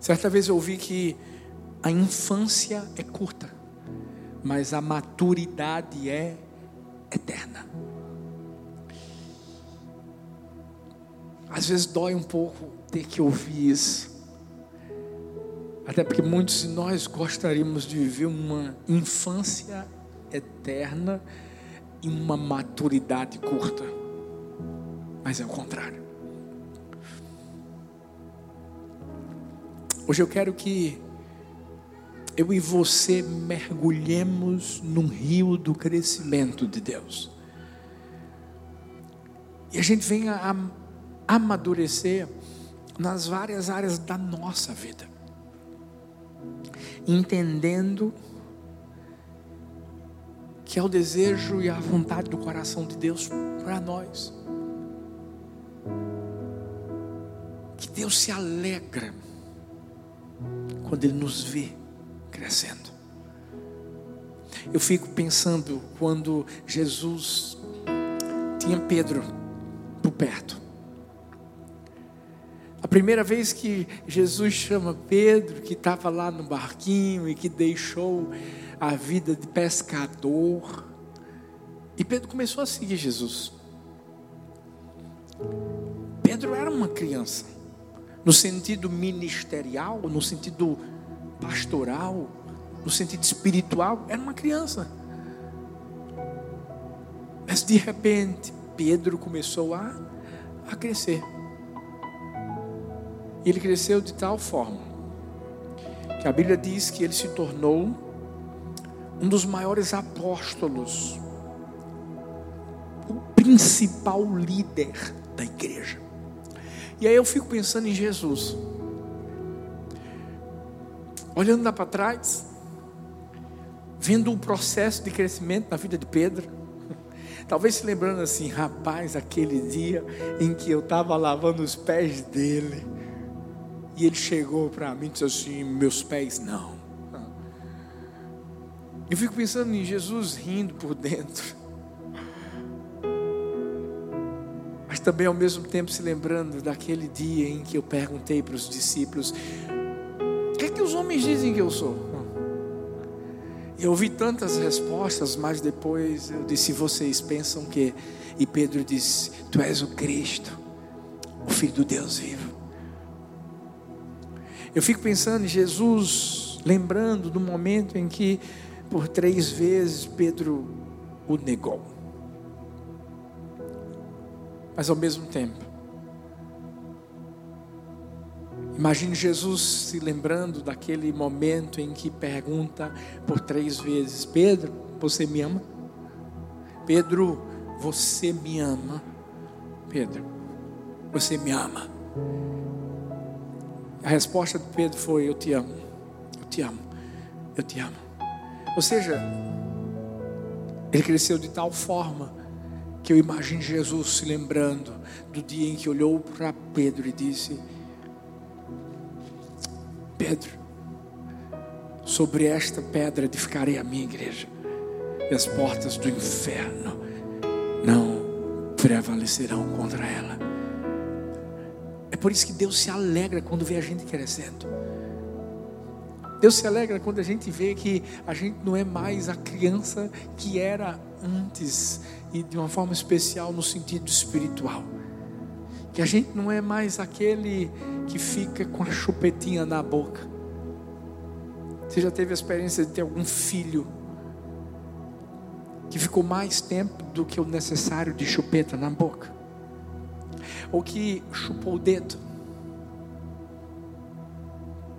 Certa vez eu ouvi que a infância é curta, mas a maturidade é eterna. Às vezes dói um pouco ter que ouvir isso. Até porque muitos de nós gostaríamos de viver uma infância eterna e uma maturidade curta. Mas é o contrário. Hoje eu quero que eu e você mergulhemos num rio do crescimento de Deus. E a gente venha a amadurecer nas várias áreas da nossa vida. Entendendo que é o desejo e a vontade do coração de Deus para nós. Que Deus se alegra quando Ele nos vê crescendo. Eu fico pensando quando Jesus tinha Pedro por perto. A primeira vez que Jesus chama Pedro, que estava lá no barquinho e que deixou a vida de pescador, e Pedro começou a seguir Jesus. Pedro era uma criança, no sentido ministerial, no sentido pastoral, no sentido espiritual, era uma criança. Mas de repente, Pedro começou a, a crescer. E ele cresceu de tal forma que a Bíblia diz que ele se tornou um dos maiores apóstolos, o principal líder da igreja. E aí eu fico pensando em Jesus. Olhando lá para trás, vendo o processo de crescimento na vida de Pedro, talvez se lembrando assim, rapaz, aquele dia em que eu estava lavando os pés dele, e ele chegou para mim e disse assim: Meus pés não. Eu fico pensando em Jesus rindo por dentro, mas também ao mesmo tempo se lembrando daquele dia em que eu perguntei para os discípulos: O que é que os homens dizem que eu sou? Eu ouvi tantas respostas, mas depois eu disse: Vocês pensam que? E Pedro disse: Tu és o Cristo, o Filho do Deus vivo. Eu fico pensando em Jesus, lembrando do momento em que, por três vezes, Pedro o negou. Mas ao mesmo tempo, imagine Jesus se lembrando daquele momento em que pergunta por três vezes: Pedro, você me ama? Pedro, você me ama? Pedro, você me ama? A resposta de Pedro foi: Eu te amo, eu te amo, eu te amo. Ou seja, ele cresceu de tal forma que eu imagino Jesus se lembrando do dia em que olhou para Pedro e disse: Pedro, sobre esta pedra edificarei a minha igreja, e as portas do inferno não prevalecerão contra ela. É por isso que Deus se alegra quando vê a gente crescendo. Deus se alegra quando a gente vê que a gente não é mais a criança que era antes, e de uma forma especial no sentido espiritual. Que a gente não é mais aquele que fica com a chupetinha na boca. Você já teve a experiência de ter algum filho que ficou mais tempo do que o necessário de chupeta na boca? ou que chupou o dedo.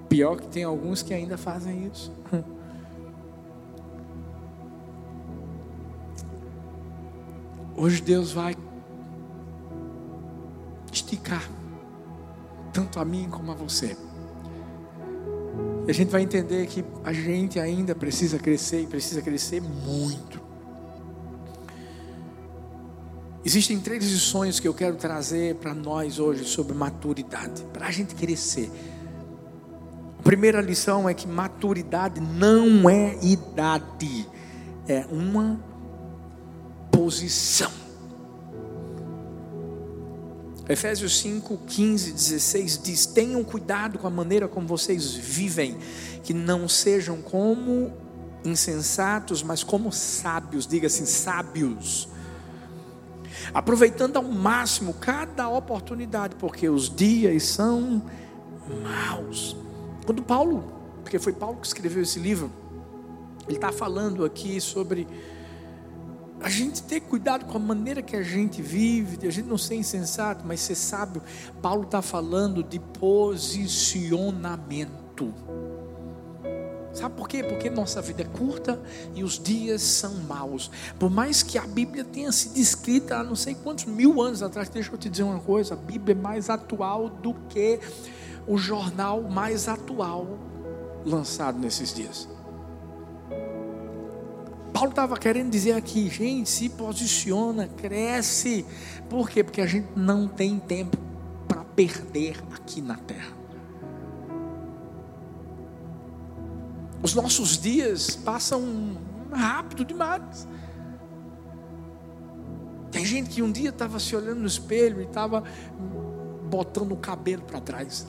Pior que tem alguns que ainda fazem isso. Hoje Deus vai esticar tanto a mim como a você. E a gente vai entender que a gente ainda precisa crescer e precisa crescer muito. Existem três lições que eu quero trazer para nós hoje sobre maturidade, para a gente crescer. A primeira lição é que maturidade não é idade, é uma posição. Efésios 5, 15, 16 diz: Tenham cuidado com a maneira como vocês vivem, que não sejam como insensatos, mas como sábios, diga assim, sábios. Aproveitando ao máximo cada oportunidade, porque os dias são maus. Quando Paulo, porque foi Paulo que escreveu esse livro, ele está falando aqui sobre a gente ter cuidado com a maneira que a gente vive, a gente não ser insensato, mas ser sábio. Paulo está falando de posicionamento. Sabe por quê? Porque nossa vida é curta e os dias são maus. Por mais que a Bíblia tenha sido escrita há não sei quantos mil anos atrás, deixa eu te dizer uma coisa: a Bíblia é mais atual do que o jornal mais atual lançado nesses dias. Paulo estava querendo dizer aqui, gente, se posiciona, cresce. Por quê? Porque a gente não tem tempo para perder aqui na terra. Os nossos dias passam rápido demais. Tem gente que um dia estava se olhando no espelho e estava botando o cabelo para trás.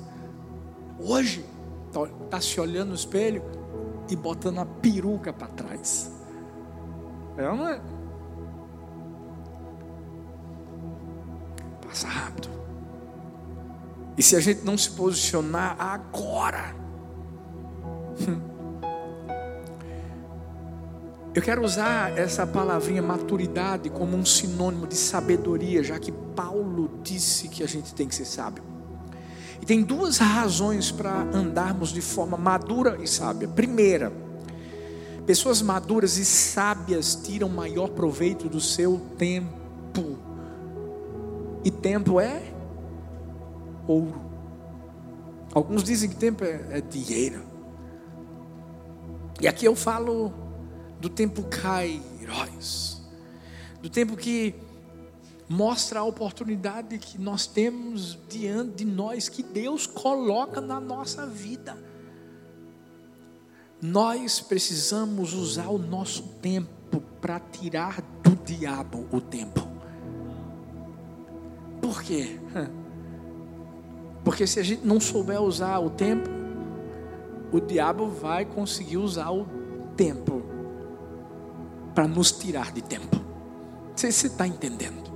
Hoje está tá se olhando no espelho e botando a peruca para trás. Ou não é? Passa rápido. E se a gente não se posicionar agora, eu quero usar essa palavrinha maturidade como um sinônimo de sabedoria, já que Paulo disse que a gente tem que ser sábio. E tem duas razões para andarmos de forma madura e sábia. Primeira, Pessoas maduras e sábias tiram maior proveito do seu tempo. E tempo é ouro. Alguns dizem que tempo é, é dinheiro. E aqui eu falo do tempo kairos, do tempo que mostra a oportunidade que nós temos diante de nós, que Deus coloca na nossa vida. Nós precisamos usar o nosso tempo para tirar do diabo o tempo. Por quê? Porque se a gente não souber usar o tempo, o diabo vai conseguir usar o tempo para nos tirar de tempo. Você está entendendo?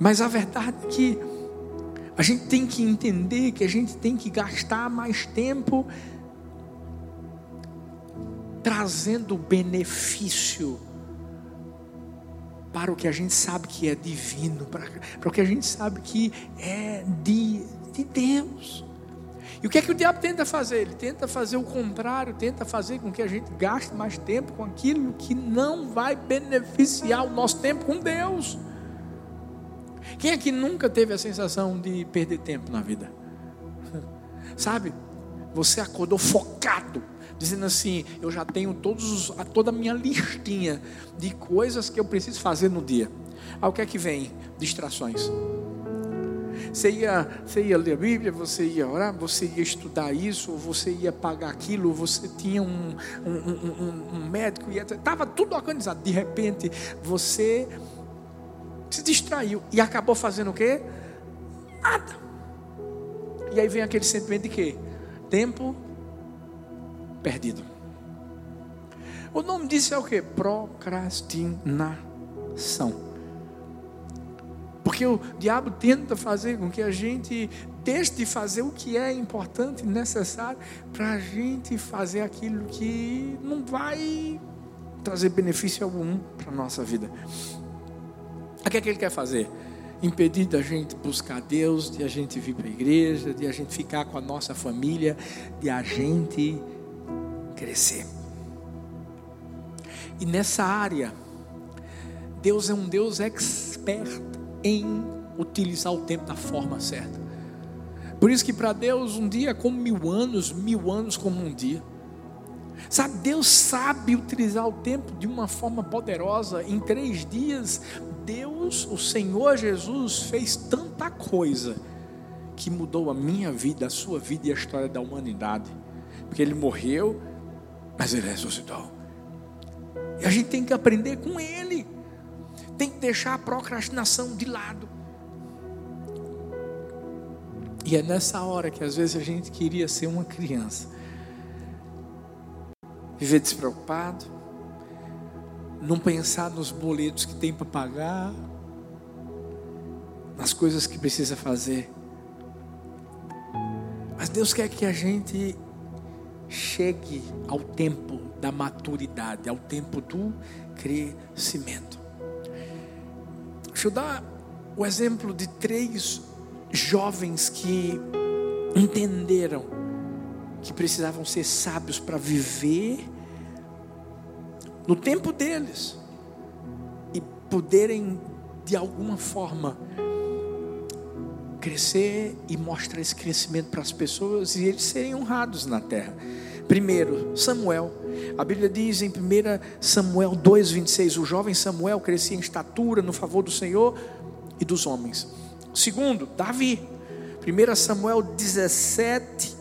Mas a verdade é que a gente tem que entender que a gente tem que gastar mais tempo trazendo benefício para o que a gente sabe que é divino, para, para o que a gente sabe que é de, de Deus. E o que é que o diabo tenta fazer? Ele tenta fazer o contrário, tenta fazer com que a gente gaste mais tempo com aquilo que não vai beneficiar o nosso tempo com Deus. Quem é que nunca teve a sensação de perder tempo na vida? Sabe? Você acordou focado, dizendo assim: Eu já tenho todos, toda a minha listinha de coisas que eu preciso fazer no dia. Aí o que é que vem? Distrações. Você ia, você ia ler a Bíblia, você ia orar, você ia estudar isso, você ia pagar aquilo, você tinha um, um, um, um médico, estava tudo organizado. De repente, você se distraiu e acabou fazendo o quê? Nada. E aí vem aquele sentimento de quê? Tempo perdido. O nome disso é o que? Procrastinação. Porque o diabo tenta fazer com que a gente deixe de fazer o que é importante e necessário para a gente fazer aquilo que não vai trazer benefício algum para a nossa vida. O que é que ele quer fazer? Impedir da gente buscar Deus, de a gente vir para a igreja, de a gente ficar com a nossa família, de a gente crescer. E nessa área, Deus é um Deus expert em utilizar o tempo da forma certa. Por isso que para Deus um dia é como mil anos, mil anos como um dia. Sabe, Deus sabe utilizar o tempo de uma forma poderosa. Em três dias, Deus, o Senhor Jesus, fez tanta coisa que mudou a minha vida, a sua vida e a história da humanidade. Porque Ele morreu, mas ele ressuscitou. E a gente tem que aprender com ele. Tem que deixar a procrastinação de lado. E é nessa hora que às vezes a gente queria ser uma criança. Viver despreocupado, não pensar nos boletos que tem para pagar, nas coisas que precisa fazer. Mas Deus quer que a gente chegue ao tempo da maturidade, ao tempo do crescimento. Deixa eu dar o exemplo de três jovens que entenderam que precisavam ser sábios para viver no tempo deles e poderem de alguma forma crescer e mostrar esse crescimento para as pessoas e eles serem honrados na terra. Primeiro, Samuel. A Bíblia diz em 1 Samuel 2,26: o jovem Samuel crescia em estatura no favor do Senhor e dos homens. Segundo, Davi. 1 Samuel 17,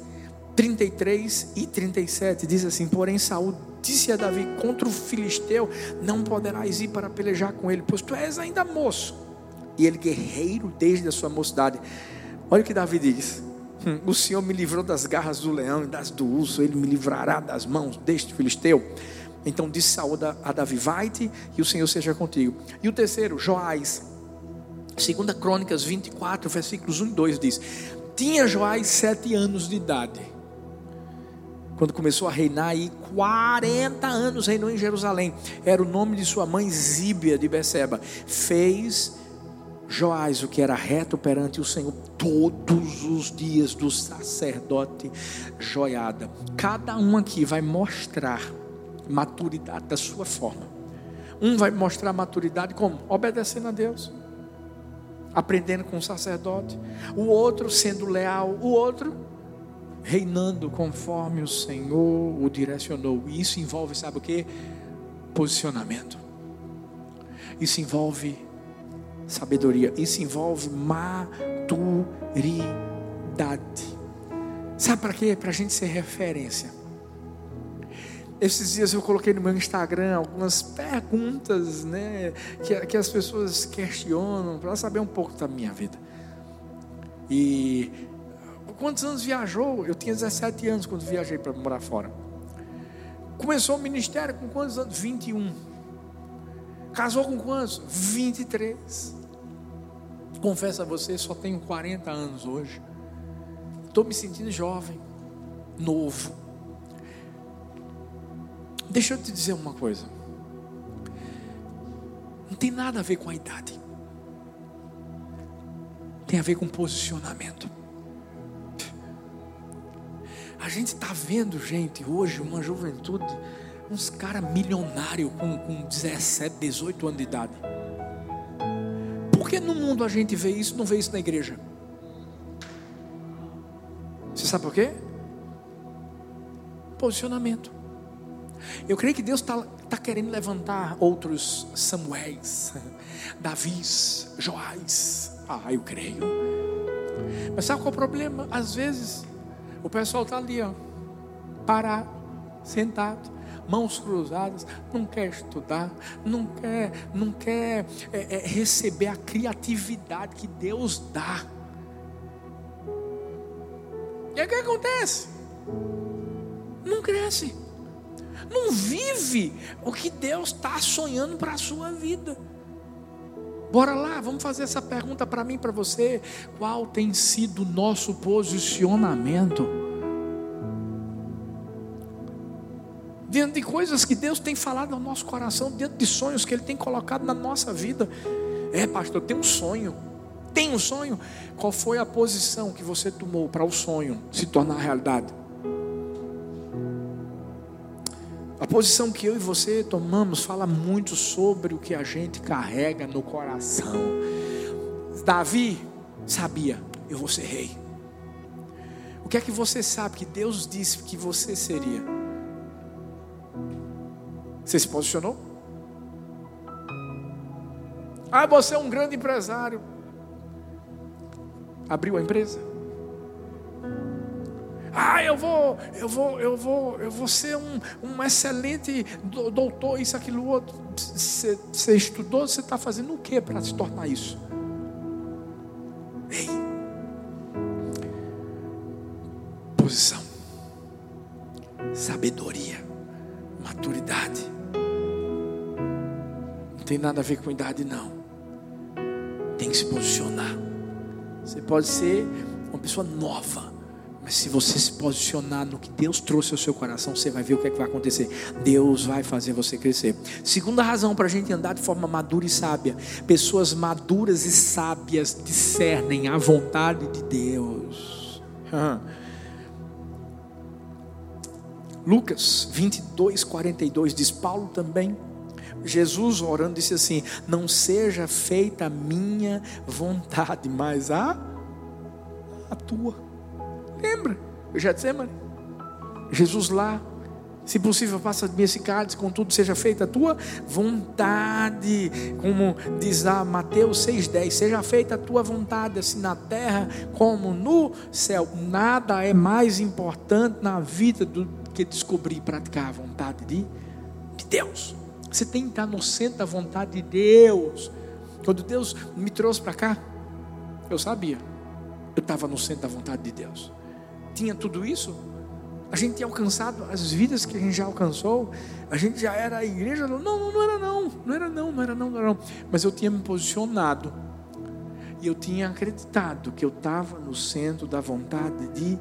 33 e 37 diz assim: Porém, Saúl disse a Davi: Contra o filisteu não poderás ir para pelejar com ele, pois tu és ainda moço e ele guerreiro desde a sua mocidade. Olha o que Davi diz: hum, O Senhor me livrou das garras do leão e das do urso, ele me livrará das mãos deste filisteu. Então disse Saúl a Davi: Vai-te e o Senhor seja contigo. E o terceiro, Joás, 2 Crônicas 24, versículos 1 e 2 diz: Tinha Joás sete anos de idade quando começou a reinar aí, 40 anos reinou em Jerusalém. Era o nome de sua mãe Zíbia de Beceba. Fez Joás o que era reto perante o Senhor todos os dias do sacerdote Joiada. Cada um aqui vai mostrar maturidade da sua forma. Um vai mostrar maturidade como? Obedecendo a Deus, aprendendo com o sacerdote. O outro sendo leal. O outro reinando conforme o Senhor o direcionou. E isso envolve, sabe o que? Posicionamento. Isso envolve sabedoria. Isso envolve maturidade. Sabe para quê? Para a gente ser referência. Esses dias eu coloquei no meu Instagram algumas perguntas, né, que, que as pessoas questionam para saber um pouco da minha vida. E quantos anos viajou? Eu tinha 17 anos quando viajei para morar fora. Começou o ministério com quantos anos? 21. Casou com quantos? 23. Confesso a você, só tenho 40 anos hoje. Estou me sentindo jovem, novo. Deixa eu te dizer uma coisa. Não tem nada a ver com a idade. Tem a ver com posicionamento. A gente está vendo, gente, hoje, uma juventude, uns caras milionários com, com 17, 18 anos de idade que no mundo a gente vê isso, não vê isso na igreja? Você sabe por quê? Posicionamento. Eu creio que Deus está tá querendo levantar outros Samuéis, Davis, Joás. Ah, eu creio. Mas sabe qual é o problema? Às vezes o pessoal está ali, ó, parado, sentado mãos cruzadas, não quer estudar, não quer, não quer é, é, receber a criatividade que Deus dá. E aí o que acontece? Não cresce, não vive o que Deus está sonhando para a sua vida. Bora lá, vamos fazer essa pergunta para mim, para você. Qual tem sido o nosso posicionamento? Diante de coisas que Deus tem falado no nosso coração, diante de sonhos que Ele tem colocado na nossa vida. É, pastor, tem um sonho. Tem um sonho. Qual foi a posição que você tomou para o sonho se tornar realidade? A posição que eu e você tomamos fala muito sobre o que a gente carrega no coração. Davi sabia, eu vou ser rei. O que é que você sabe que Deus disse que você seria? Você se posicionou? Ah, você é um grande empresário. Abriu a empresa? Ah, eu vou, eu vou, eu vou, eu vou ser um, um excelente doutor, isso, aquilo, outro. Você, estudou, você está fazendo o que para se tornar isso? Nada a ver com idade, não. Tem que se posicionar. Você pode ser uma pessoa nova, mas se você se posicionar no que Deus trouxe ao seu coração, você vai ver o que, é que vai acontecer. Deus vai fazer você crescer. Segunda razão para a gente andar de forma madura e sábia: pessoas maduras e sábias discernem a vontade de Deus. Lucas 22, 42 diz: Paulo também. Jesus orando disse assim: Não seja feita a minha vontade, mas a, a tua. Lembra? Eu já disse, mano. Jesus lá, se possível, passa de mim esse cálice, contudo seja feita a tua vontade, como diz lá Mateus 6,10: seja feita a tua vontade, assim na terra como no céu. Nada é mais importante na vida do que descobrir e praticar a vontade de, de Deus. Você tem que estar no centro da vontade de Deus. Quando Deus me trouxe para cá, eu sabia, eu estava no centro da vontade de Deus tinha tudo isso, a gente tinha alcançado as vidas que a gente já alcançou, a gente já era a igreja. Não, não, não era não, não era não, não era não, não era não. Mas eu tinha me posicionado e eu tinha acreditado que eu estava no centro da vontade de,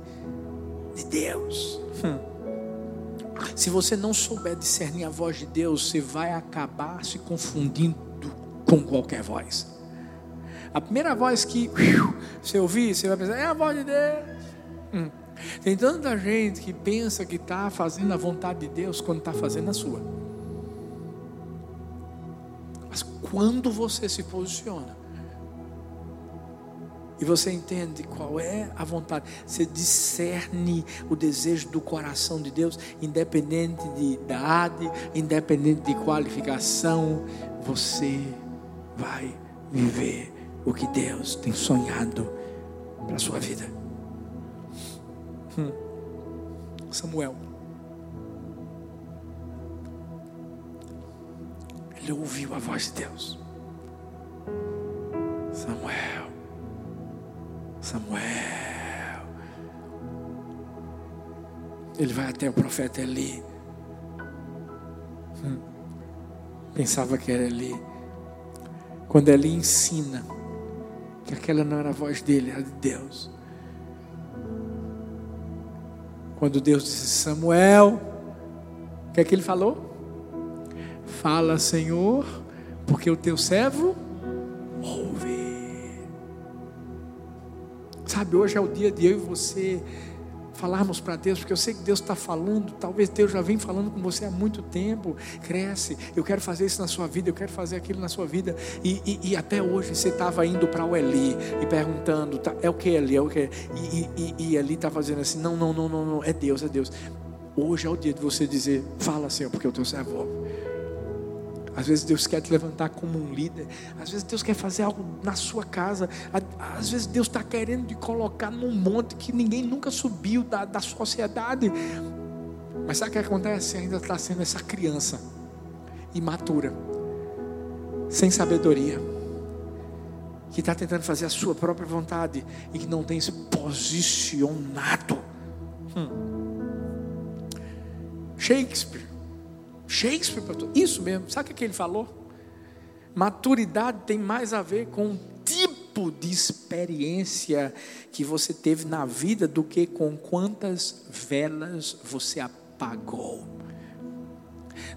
de Deus. Hum. Se você não souber discernir a voz de Deus, você vai acabar se confundindo com qualquer voz. A primeira voz que você ouvir, você vai pensar, é a voz de Deus. Hum. Tem tanta gente que pensa que está fazendo a vontade de Deus quando está fazendo a sua. Mas quando você se posiciona e você entende qual é a vontade, você discerne o desejo do coração de Deus, independente de idade, independente de qualificação, você vai viver o que Deus tem sonhado para a sua vida. Hum. Samuel. Ele ouviu a voz de Deus. Samuel. Samuel. Ele vai até o profeta Eli. Hum. Pensava que era Eli. Quando Eli ensina que aquela não era a voz dele, era de Deus. Quando Deus disse Samuel, o que é que ele falou? Fala, Senhor, porque o teu servo Sabe, hoje é o dia de eu e você falarmos para Deus, porque eu sei que Deus está falando, talvez Deus já vem falando com você há muito tempo. Cresce, eu quero fazer isso na sua vida, eu quero fazer aquilo na sua vida. E, e, e até hoje você estava indo para o Eli e perguntando: tá, é o que Eli? É o que? E, e, e Eli está fazendo assim: não, não, não, não, não, é Deus, é Deus. Hoje é o dia de você dizer: fala, Senhor, porque o teu servo. Às vezes Deus quer te levantar como um líder. Às vezes Deus quer fazer algo na sua casa. Às vezes Deus está querendo te colocar num monte que ninguém nunca subiu da, da sociedade. Mas sabe o que acontece? Ainda está sendo essa criança imatura, sem sabedoria, que está tentando fazer a sua própria vontade e que não tem se posicionado. Hum. Shakespeare Shakespeare, isso mesmo. Sabe o que ele falou? Maturidade tem mais a ver com o tipo de experiência que você teve na vida do que com quantas velas você apagou.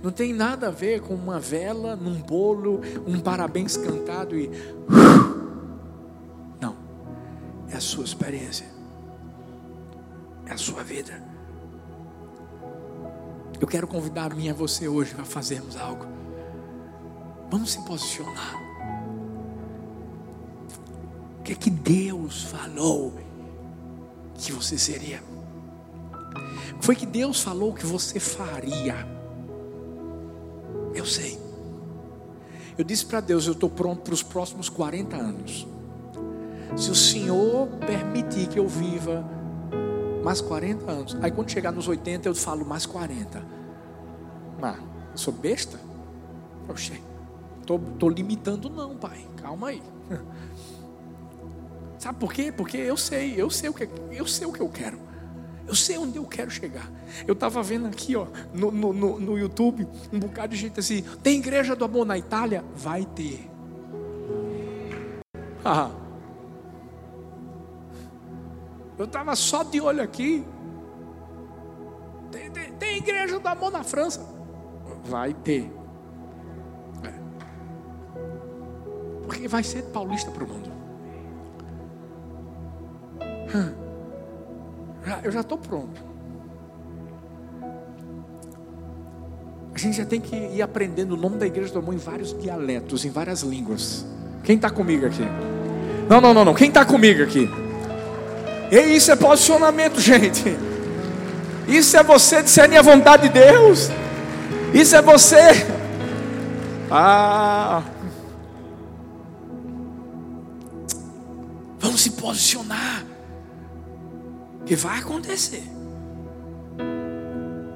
Não tem nada a ver com uma vela num bolo, um parabéns cantado e. Não. É a sua experiência. É a sua vida. Eu quero convidar a mim e a você hoje para fazermos algo. Vamos se posicionar. O que é que Deus falou que você seria? Foi que Deus falou que você faria. Eu sei. Eu disse para Deus: eu estou pronto para os próximos 40 anos. Se o Senhor permitir que eu viva mais 40 anos. Aí quando chegar nos 80, eu falo mais 40. Mas, eu sou besta? Oxê, tô, tô limitando não, pai. Calma aí. Sabe por quê? Porque eu sei, eu sei o que eu sei o que eu quero. Eu sei onde eu quero chegar. Eu estava vendo aqui, ó, no, no, no, YouTube, um bocado de gente assim: tem igreja do amor na Itália? Vai ter. Ah. Eu estava só de olho aqui. Tem, tem, tem, igreja do amor na França? Vai ter. É. Porque vai ser paulista para o mundo. Eu já estou pronto. A gente já tem que ir aprendendo o nome da igreja do amor em vários dialetos, em várias línguas. Quem está comigo aqui? Não, não, não, não. Quem está comigo aqui? E isso é posicionamento, gente. Isso é você discernir a vontade de Deus. Isso é você. Ah. Vamos se posicionar. Que vai acontecer.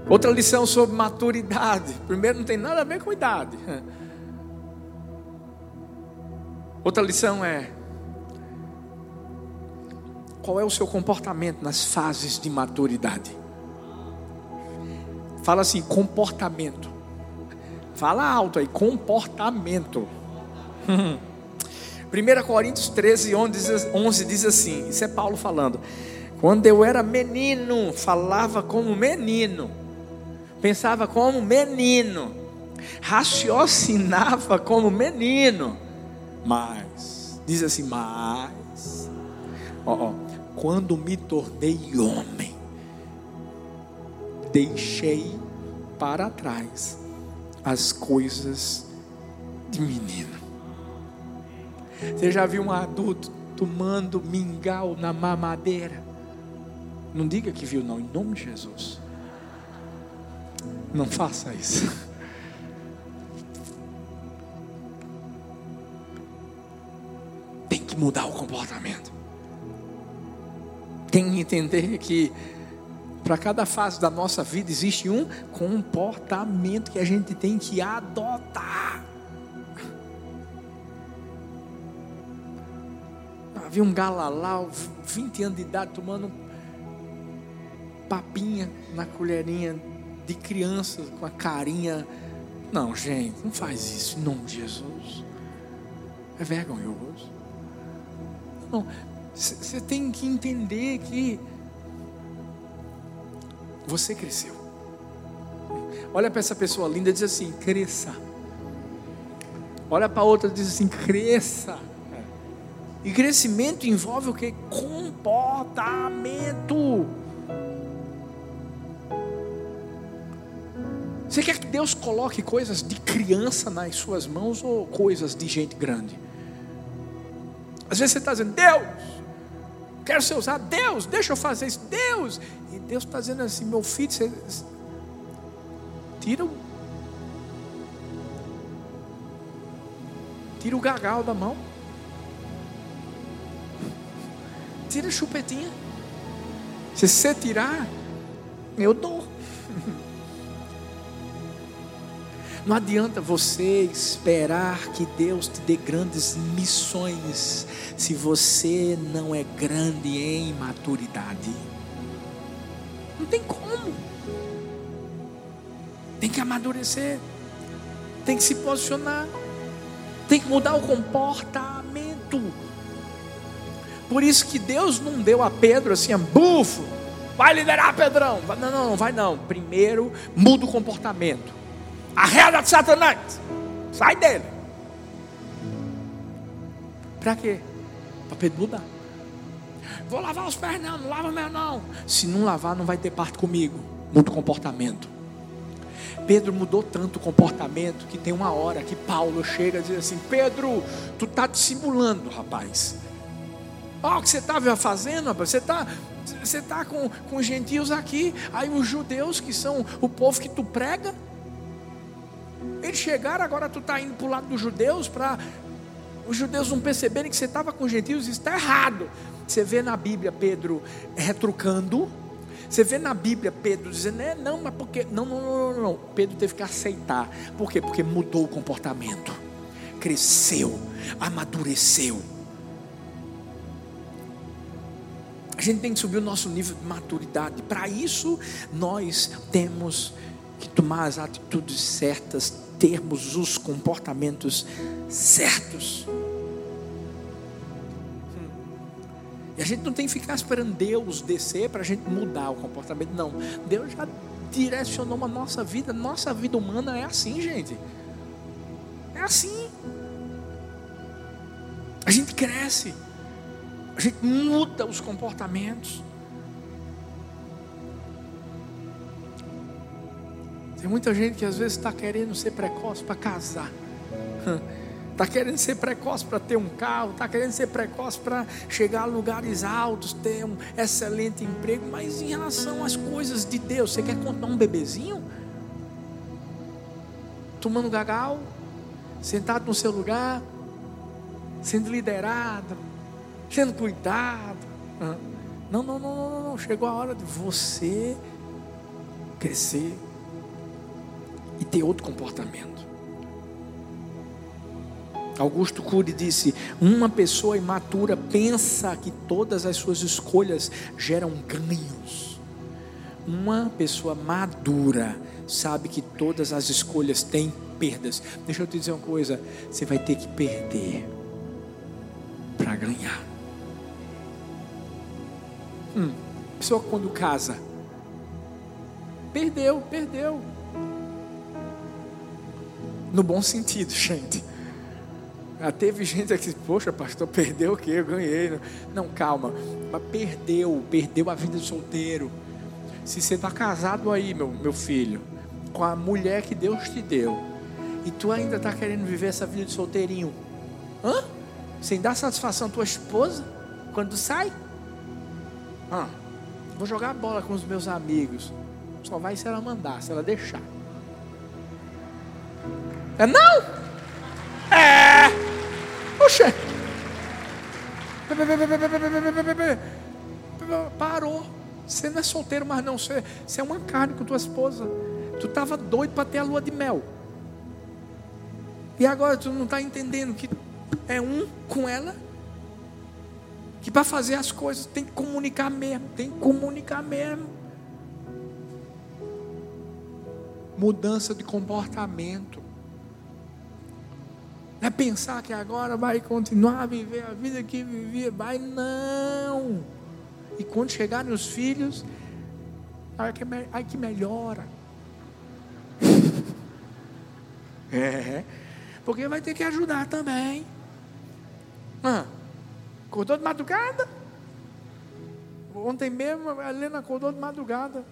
Outra lição sobre maturidade. Primeiro, não tem nada a ver com idade. Outra lição é: qual é o seu comportamento nas fases de maturidade? Fala assim, comportamento. Fala alto aí, comportamento. 1 Coríntios 13, 11 diz assim: Isso é Paulo falando. Quando eu era menino, falava como menino, pensava como menino, raciocinava como menino, mas, diz assim, mas, ó, ó, quando me tornei homem, deixei para trás as coisas de menino. Você já viu um adulto tomando mingau na mamadeira? Não diga que viu, não, em nome de Jesus. Não faça isso. Tem que mudar o comportamento. Tem que entender que para cada fase da nossa vida existe um comportamento que a gente tem que adotar. Havia um galalau, 20 anos de idade, tomando papinha na colherinha de criança com a carinha. Não, gente, não faz isso em nome de Jesus. É vergonhoso. Não, você tem que entender que você cresceu. Olha para essa pessoa linda e diz assim: cresça. Olha para outra e diz assim: cresça. E crescimento envolve o que? Comportamento. Você quer que Deus coloque coisas de criança nas suas mãos ou coisas de gente grande? Às vezes você está dizendo, Deus, quero ser usado, Deus, deixa eu fazer isso, Deus. E Deus está dizendo assim, meu filho, você tira o. Tira o gagal da mão. Tira a chupetinha. Se você tirar, eu dou. Não adianta você esperar que Deus te dê grandes missões se você não é grande em maturidade. Não tem como. Tem que amadurecer. Tem que se posicionar. Tem que mudar o comportamento. Por isso que Deus não deu a Pedro assim, bufo, vai liderar Pedrão. Não, não, não vai não. Primeiro muda o comportamento. Arreda de Satanás. Sai dele. Para quê? Para Pedro mudar. Vou lavar os pés, não, não lava meu não. Se não lavar, não vai ter parte comigo. Muda o comportamento. Pedro mudou tanto o comportamento que tem uma hora que Paulo chega e diz assim: Pedro, tu está dissimulando, rapaz. Olha o que você estava fazendo, rapaz. Você está você tá com, com gentios aqui, aí os judeus que são o povo que tu prega, eles chegaram, agora tu está indo para o lado dos judeus para os judeus não perceberem que você estava com gentios, isso está errado. Você vê na Bíblia Pedro retrucando. Você vê na Bíblia Pedro dizendo, é, não, mas porque. Não, não, não, não, não. Pedro teve que aceitar. Por quê? Porque mudou o comportamento. Cresceu, amadureceu. A gente tem que subir o nosso nível de maturidade. Para isso, nós temos que tomar as atitudes certas, termos os comportamentos certos. E a gente não tem que ficar esperando Deus descer para a gente mudar o comportamento, não. Deus já direcionou a nossa vida, nossa vida humana é assim, gente. É assim. A gente cresce, a gente muda os comportamentos. Tem muita gente que às vezes está querendo ser precoce para casar. Está querendo ser precoce para ter um carro, está querendo ser precoce para chegar a lugares altos, ter um excelente emprego, mas em relação às coisas de Deus, você quer contar um bebezinho? Tomando gagal, sentado no seu lugar, sendo liderado, sendo cuidado. Não, não, não, não, não. Chegou a hora de você crescer e ter outro comportamento. Augusto Cury disse: Uma pessoa imatura pensa que todas as suas escolhas geram ganhos. Uma pessoa madura sabe que todas as escolhas têm perdas. Deixa eu te dizer uma coisa: você vai ter que perder para ganhar. Hum, pessoa quando casa, perdeu, perdeu. No bom sentido, gente. Já teve gente aqui, poxa, pastor, perdeu o que? Eu ganhei. Não, calma. Mas perdeu, perdeu a vida de solteiro. Se você está casado aí, meu, meu filho, com a mulher que Deus te deu, e tu ainda está querendo viver essa vida de solteirinho, hã? Sem dar satisfação à tua esposa, quando sai? Ah, vou jogar bola com os meus amigos. Só vai se ela mandar, se ela deixar. É não? É. Puxa. Parou. Você não é solteiro, mas não. Você, você é uma carne com tua esposa. Tu estava doido para ter a lua de mel. E agora tu não está entendendo que é um com ela. Que para fazer as coisas tem que comunicar mesmo. Tem que comunicar mesmo. Mudança de comportamento. Não é pensar que agora vai continuar a viver a vida que vivia. Vai, não. E quando chegarem os filhos, aí que, aí que melhora. é. Porque vai ter que ajudar também. Ah, acordou de madrugada? Ontem mesmo a Helena acordou de madrugada.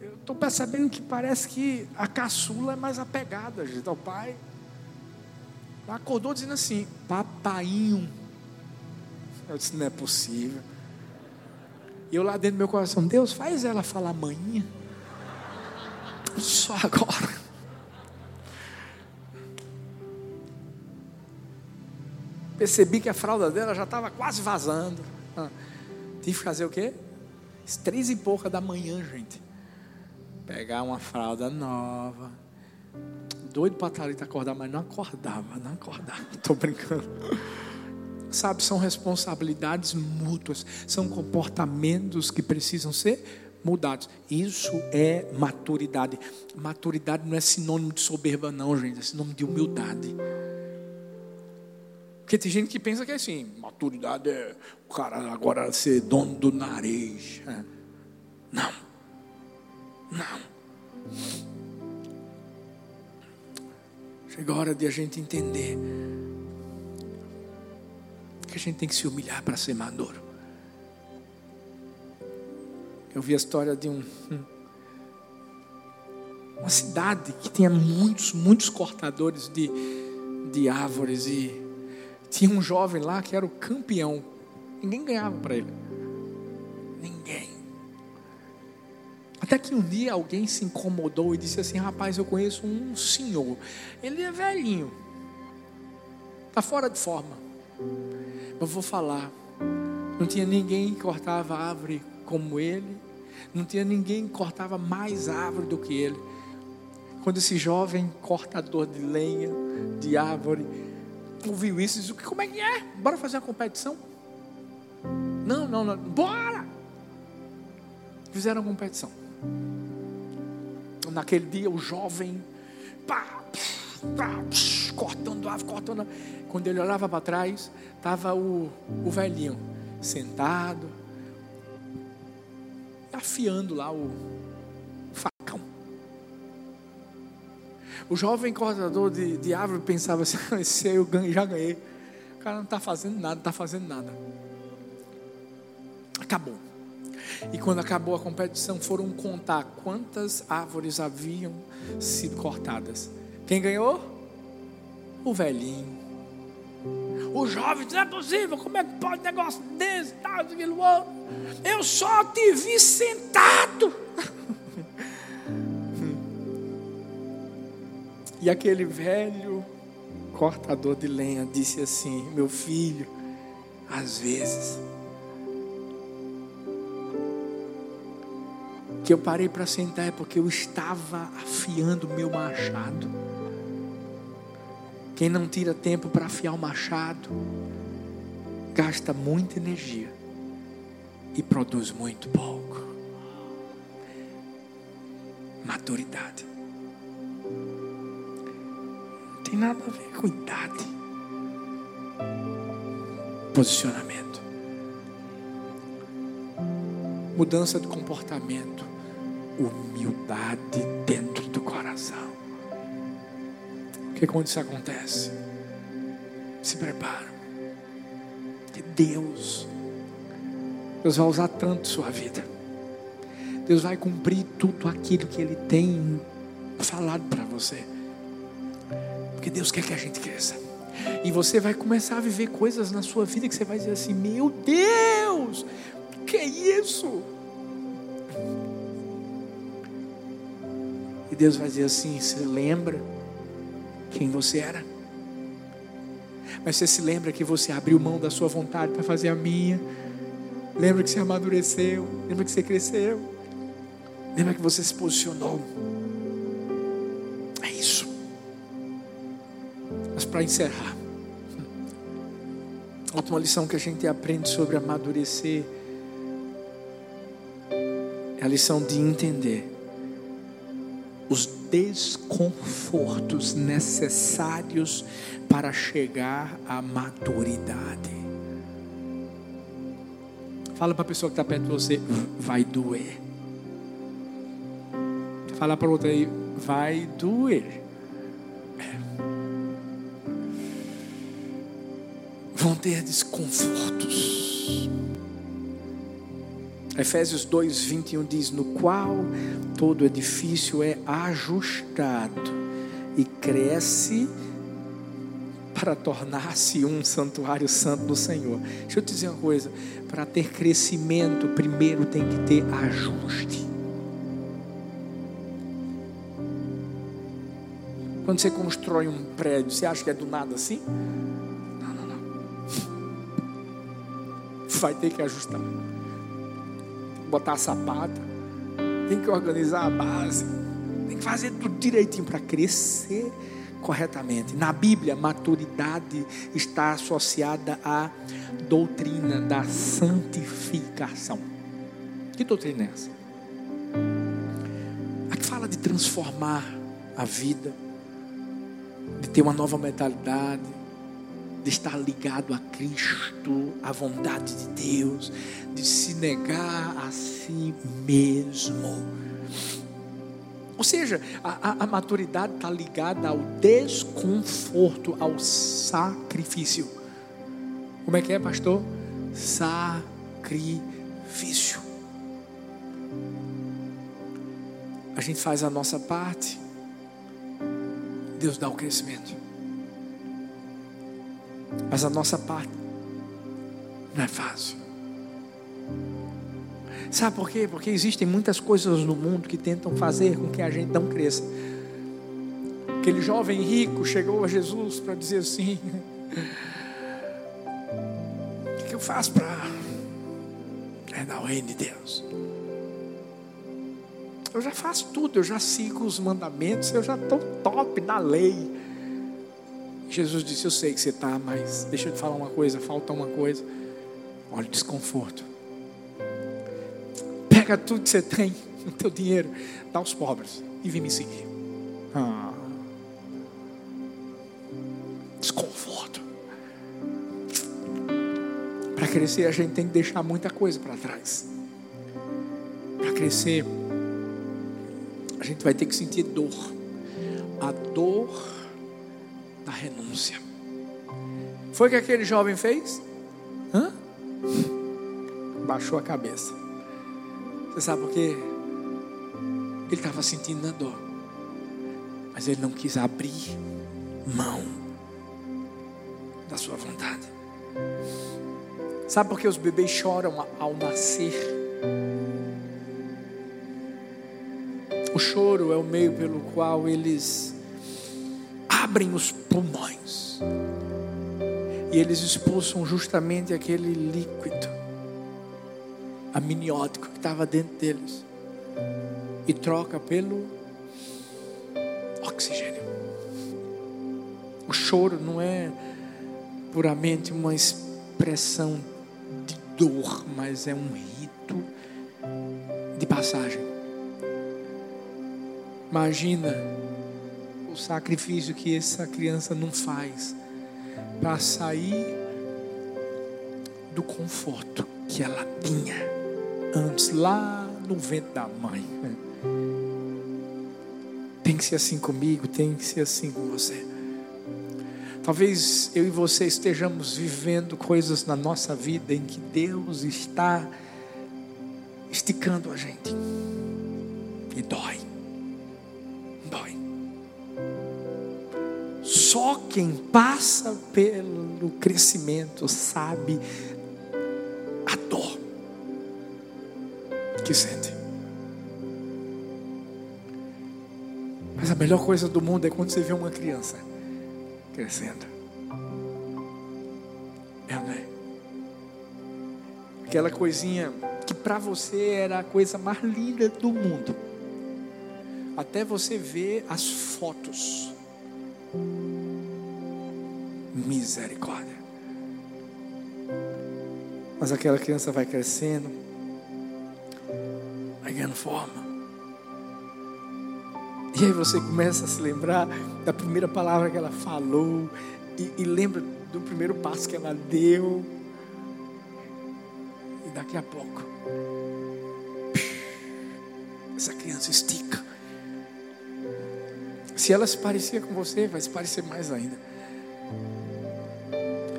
Eu estou percebendo que parece que a caçula é mais apegada, gente, ao pai. Ela acordou dizendo assim: Papainho. Eu disse: Não é possível. E eu lá dentro do meu coração: Deus, faz ela falar manhã. Só agora. Percebi que a fralda dela já estava quase vazando. Ah, tive que fazer o quê? Às três e pouca da manhã, gente. Pegar uma fralda nova doido para Thalita acordar, mas não acordava, não acordava. Estou brincando. Sabe, são responsabilidades mútuas, são comportamentos que precisam ser mudados. Isso é maturidade. Maturidade não é sinônimo de soberba, não, gente, é sinônimo de humildade. Porque tem gente que pensa que é assim, maturidade é o cara agora ser dono do nariz. É. Não. Não. Chega a hora de a gente entender que a gente tem que se humilhar para ser maduro. Eu vi a história de um, uma cidade que tinha muitos, muitos cortadores de, de árvores e tinha um jovem lá que era o campeão. Ninguém ganhava para ele. Até que um dia alguém se incomodou e disse assim: Rapaz, eu conheço um senhor. Ele é velhinho, está fora de forma. Mas vou falar: não tinha ninguém que cortava árvore como ele, não tinha ninguém que cortava mais árvore do que ele. Quando esse jovem cortador de lenha, de árvore, ouviu isso, disse: Como é que é? Bora fazer uma competição? Não, não, não, bora! Fizeram competição. Naquele dia, o jovem, pá, pá, cortando ave, cortando. Quando ele olhava para trás, estava o, o velhinho sentado, afiando lá o facão. O jovem cortador de, de árvore pensava assim: aí eu já ganhei. O cara não está fazendo nada, não está fazendo nada. Acabou. E quando acabou a competição, foram contar quantas árvores haviam sido cortadas. Quem ganhou? O velhinho. O jovem não é possível, como é que pode um negócio desse, tal, outro. Eu só te vi sentado. e aquele velho cortador de lenha disse assim: Meu filho, às vezes, que eu parei para sentar é porque eu estava afiando meu machado. Quem não tira tempo para afiar o machado, gasta muita energia e produz muito pouco. Maturidade. Não tem nada a ver com idade. Posicionamento. Mudança de comportamento. Humildade dentro do coração. Porque quando isso acontece, se prepara. Que Deus, Deus vai usar tanto sua vida. Deus vai cumprir tudo aquilo que Ele tem falado para você. Porque Deus quer que a gente cresça. E você vai começar a viver coisas na sua vida que você vai dizer assim: Meu Deus, que é isso? Deus vai dizer assim: Você lembra? quem você era. Mas você se lembra que você abriu mão da sua vontade para fazer a minha. Lembra que você amadureceu. Lembra que você cresceu. Lembra que você se posicionou. É isso. Mas para encerrar, última lição que a gente aprende sobre amadurecer é a lição de entender os desconfortos necessários para chegar à maturidade. Fala para a pessoa que está perto de você, vai doer. Fala para outra aí, vai doer. É. Vão ter desconfortos. Efésios 2, 21 diz: No qual todo edifício é ajustado e cresce para tornar-se um santuário santo do Senhor. Deixa eu te dizer uma coisa: para ter crescimento, primeiro tem que ter ajuste. Quando você constrói um prédio, você acha que é do nada assim? Não, não, não. Vai ter que ajustar botar a sapata, tem que organizar a base, tem que fazer tudo direitinho para crescer corretamente. Na Bíblia, maturidade está associada à doutrina da santificação. Que doutrina é essa? A que fala de transformar a vida, de ter uma nova mentalidade, de estar ligado a Cristo, à vontade de Deus, de se negar a si mesmo. Ou seja, a, a, a maturidade está ligada ao desconforto, ao sacrifício. Como é que é, pastor? Sacrifício. A gente faz a nossa parte, Deus dá o crescimento. Mas a nossa parte não é fácil. Sabe por quê? Porque existem muitas coisas no mundo que tentam fazer com que a gente não cresça. Aquele jovem rico chegou a Jesus para dizer assim: O que eu faço para herdar o reino de Deus? Eu já faço tudo, eu já sigo os mandamentos, eu já estou top na lei. Jesus disse: Eu sei que você está, mas deixa eu te falar uma coisa, falta uma coisa. Olha o desconforto. Pega tudo que você tem, o teu dinheiro, dá aos pobres e vem me seguir. Ah. Desconforto. Para crescer, a gente tem que deixar muita coisa para trás. Para crescer, a gente vai ter que sentir dor. A dor da renúncia. Foi o que aquele jovem fez? Hã? Baixou a cabeça. Você sabe por quê? Ele estava sentindo a dor. Mas ele não quis abrir mão da sua vontade. Sabe por que os bebês choram ao nascer? O choro é o meio pelo qual eles abrem os pulmões e eles expulsam justamente aquele líquido amniótico que estava dentro deles e troca pelo oxigênio. O choro não é puramente uma expressão de dor, mas é um rito de passagem. Imagina sacrifício que essa criança não faz para sair do conforto que ela tinha antes, lá no ventre da mãe. Tem que ser assim comigo, tem que ser assim com você. Talvez eu e você estejamos vivendo coisas na nossa vida em que Deus está esticando a gente. E dói. Quem passa pelo crescimento sabe a dor que sente. Mas a melhor coisa do mundo é quando você vê uma criança crescendo. É, né? Aquela coisinha que para você era a coisa mais linda do mundo. Até você ver as fotos Misericórdia. Mas aquela criança vai crescendo, vai ganhando forma. E aí você começa a se lembrar da primeira palavra que ela falou, e, e lembra do primeiro passo que ela deu. E daqui a pouco, essa criança estica. Se ela se parecia com você, vai se parecer mais ainda.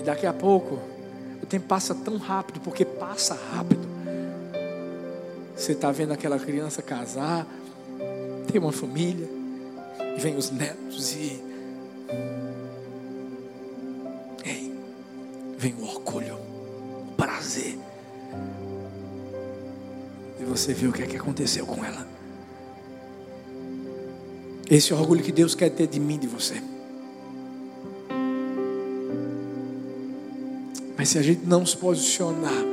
Daqui a pouco, o tempo passa tão rápido, porque passa rápido. Você está vendo aquela criança casar, ter uma família, e vem os netos e. Ei, vem o orgulho, o prazer. E você vê o que é que aconteceu com ela. Esse orgulho que Deus quer ter de mim, de você. Se a gente não se posicionar,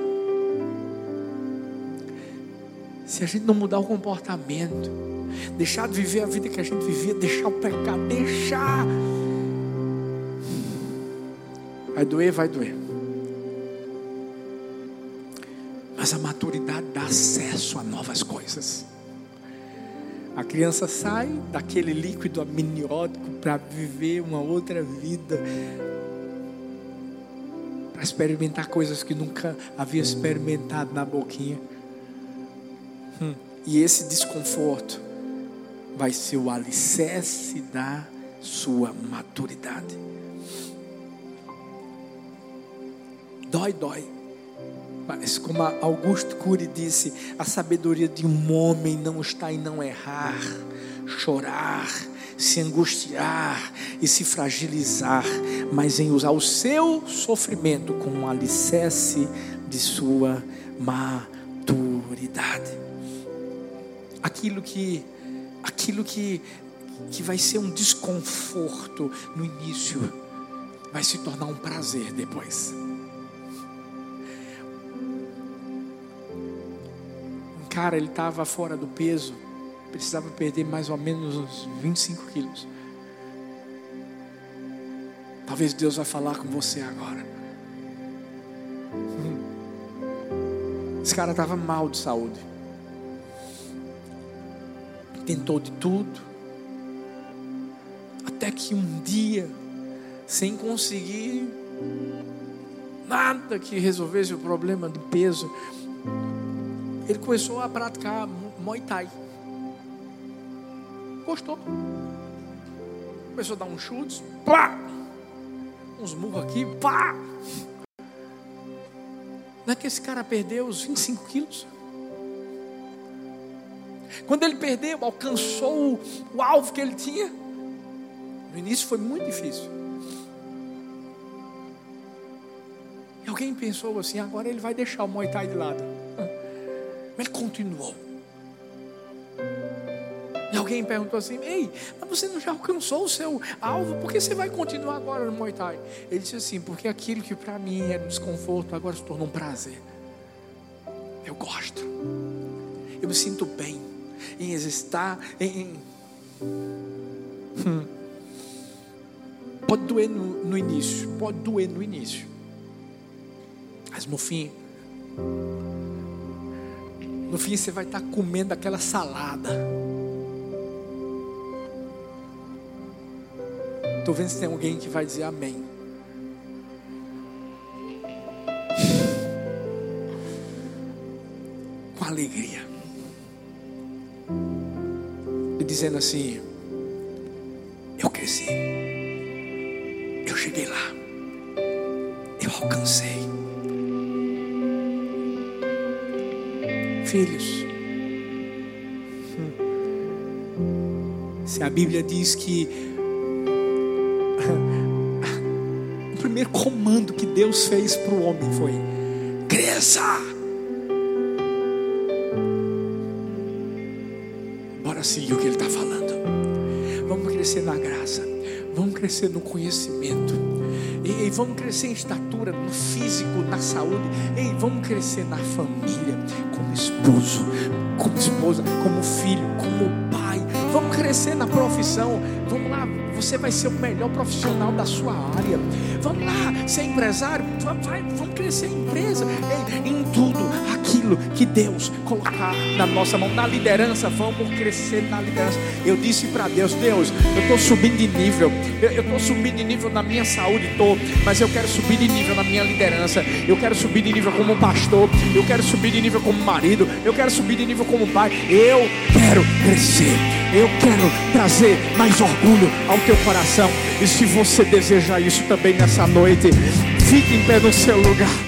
se a gente não mudar o comportamento, deixar de viver a vida que a gente vivia, deixar o pecado, deixar. Vai doer, vai doer. Mas a maturidade dá acesso a novas coisas. A criança sai daquele líquido amniótico para viver uma outra vida para experimentar coisas que nunca havia experimentado na boquinha. Hum. E esse desconforto vai ser o alicerce da sua maturidade. Dói, dói. Mas como Augusto Cury disse, a sabedoria de um homem não está em não errar, chorar, se angustiar e se fragilizar, mas em usar o seu sofrimento como um alicerce de sua maturidade. Aquilo que aquilo que que vai ser um desconforto no início, vai se tornar um prazer depois. Um cara, ele estava fora do peso, precisava perder mais ou menos uns 25 quilos. Talvez Deus vai falar com você agora. Esse cara estava mal de saúde. Tentou de tudo. Até que um dia, sem conseguir nada que resolvesse o problema do peso, ele começou a praticar Muay Thai. Gostou. Começou a dar uns chutes, pá! Uns murros aqui, pá! Não é que esse cara perdeu os 25 quilos? Quando ele perdeu, alcançou o alvo que ele tinha. No início foi muito difícil. E alguém pensou assim: agora ele vai deixar o Muay Thai de lado. Mas ele continuou. Alguém perguntou assim: Ei, mas você não já alcançou o seu alvo? Por que você vai continuar agora no Muay Thai? Ele disse assim: Porque aquilo que para mim era um desconforto agora se tornou um prazer. Eu gosto. Eu me sinto bem em exercitar, em. Hum. Pode doer no, no início, pode doer no início. Mas no fim, no fim você vai estar comendo aquela salada. Estou vendo se tem alguém que vai dizer amém. Com alegria. E dizendo assim: Eu cresci. Eu cheguei lá. Eu alcancei. Filhos. Se a Bíblia diz que primeiro comando que Deus fez para o homem foi: cresça. Bora seguir o que ele está falando. Vamos crescer na graça. Vamos crescer no conhecimento. E, e, vamos crescer em estatura, no físico, na saúde. E vamos crescer na família, como esposo, como esposa, como filho, como pai. Vamos crescer na profissão. Vamos você vai ser o melhor profissional da sua área. Vamos lá, ser empresário, vai, vamos crescer em empresa, em, em tudo aquilo que Deus colocar na nossa mão, na liderança, vamos crescer na liderança. Eu disse para Deus, Deus, eu estou subindo de nível, eu estou subindo de nível na minha saúde, estou, mas eu quero subir de nível na minha liderança, eu quero subir de nível como pastor, eu quero subir de nível como marido, eu quero subir de nível como pai, eu quero crescer, eu quero trazer mais orgulho ao teu coração. E se você deseja isso também nessa noite, fique em pé no seu lugar.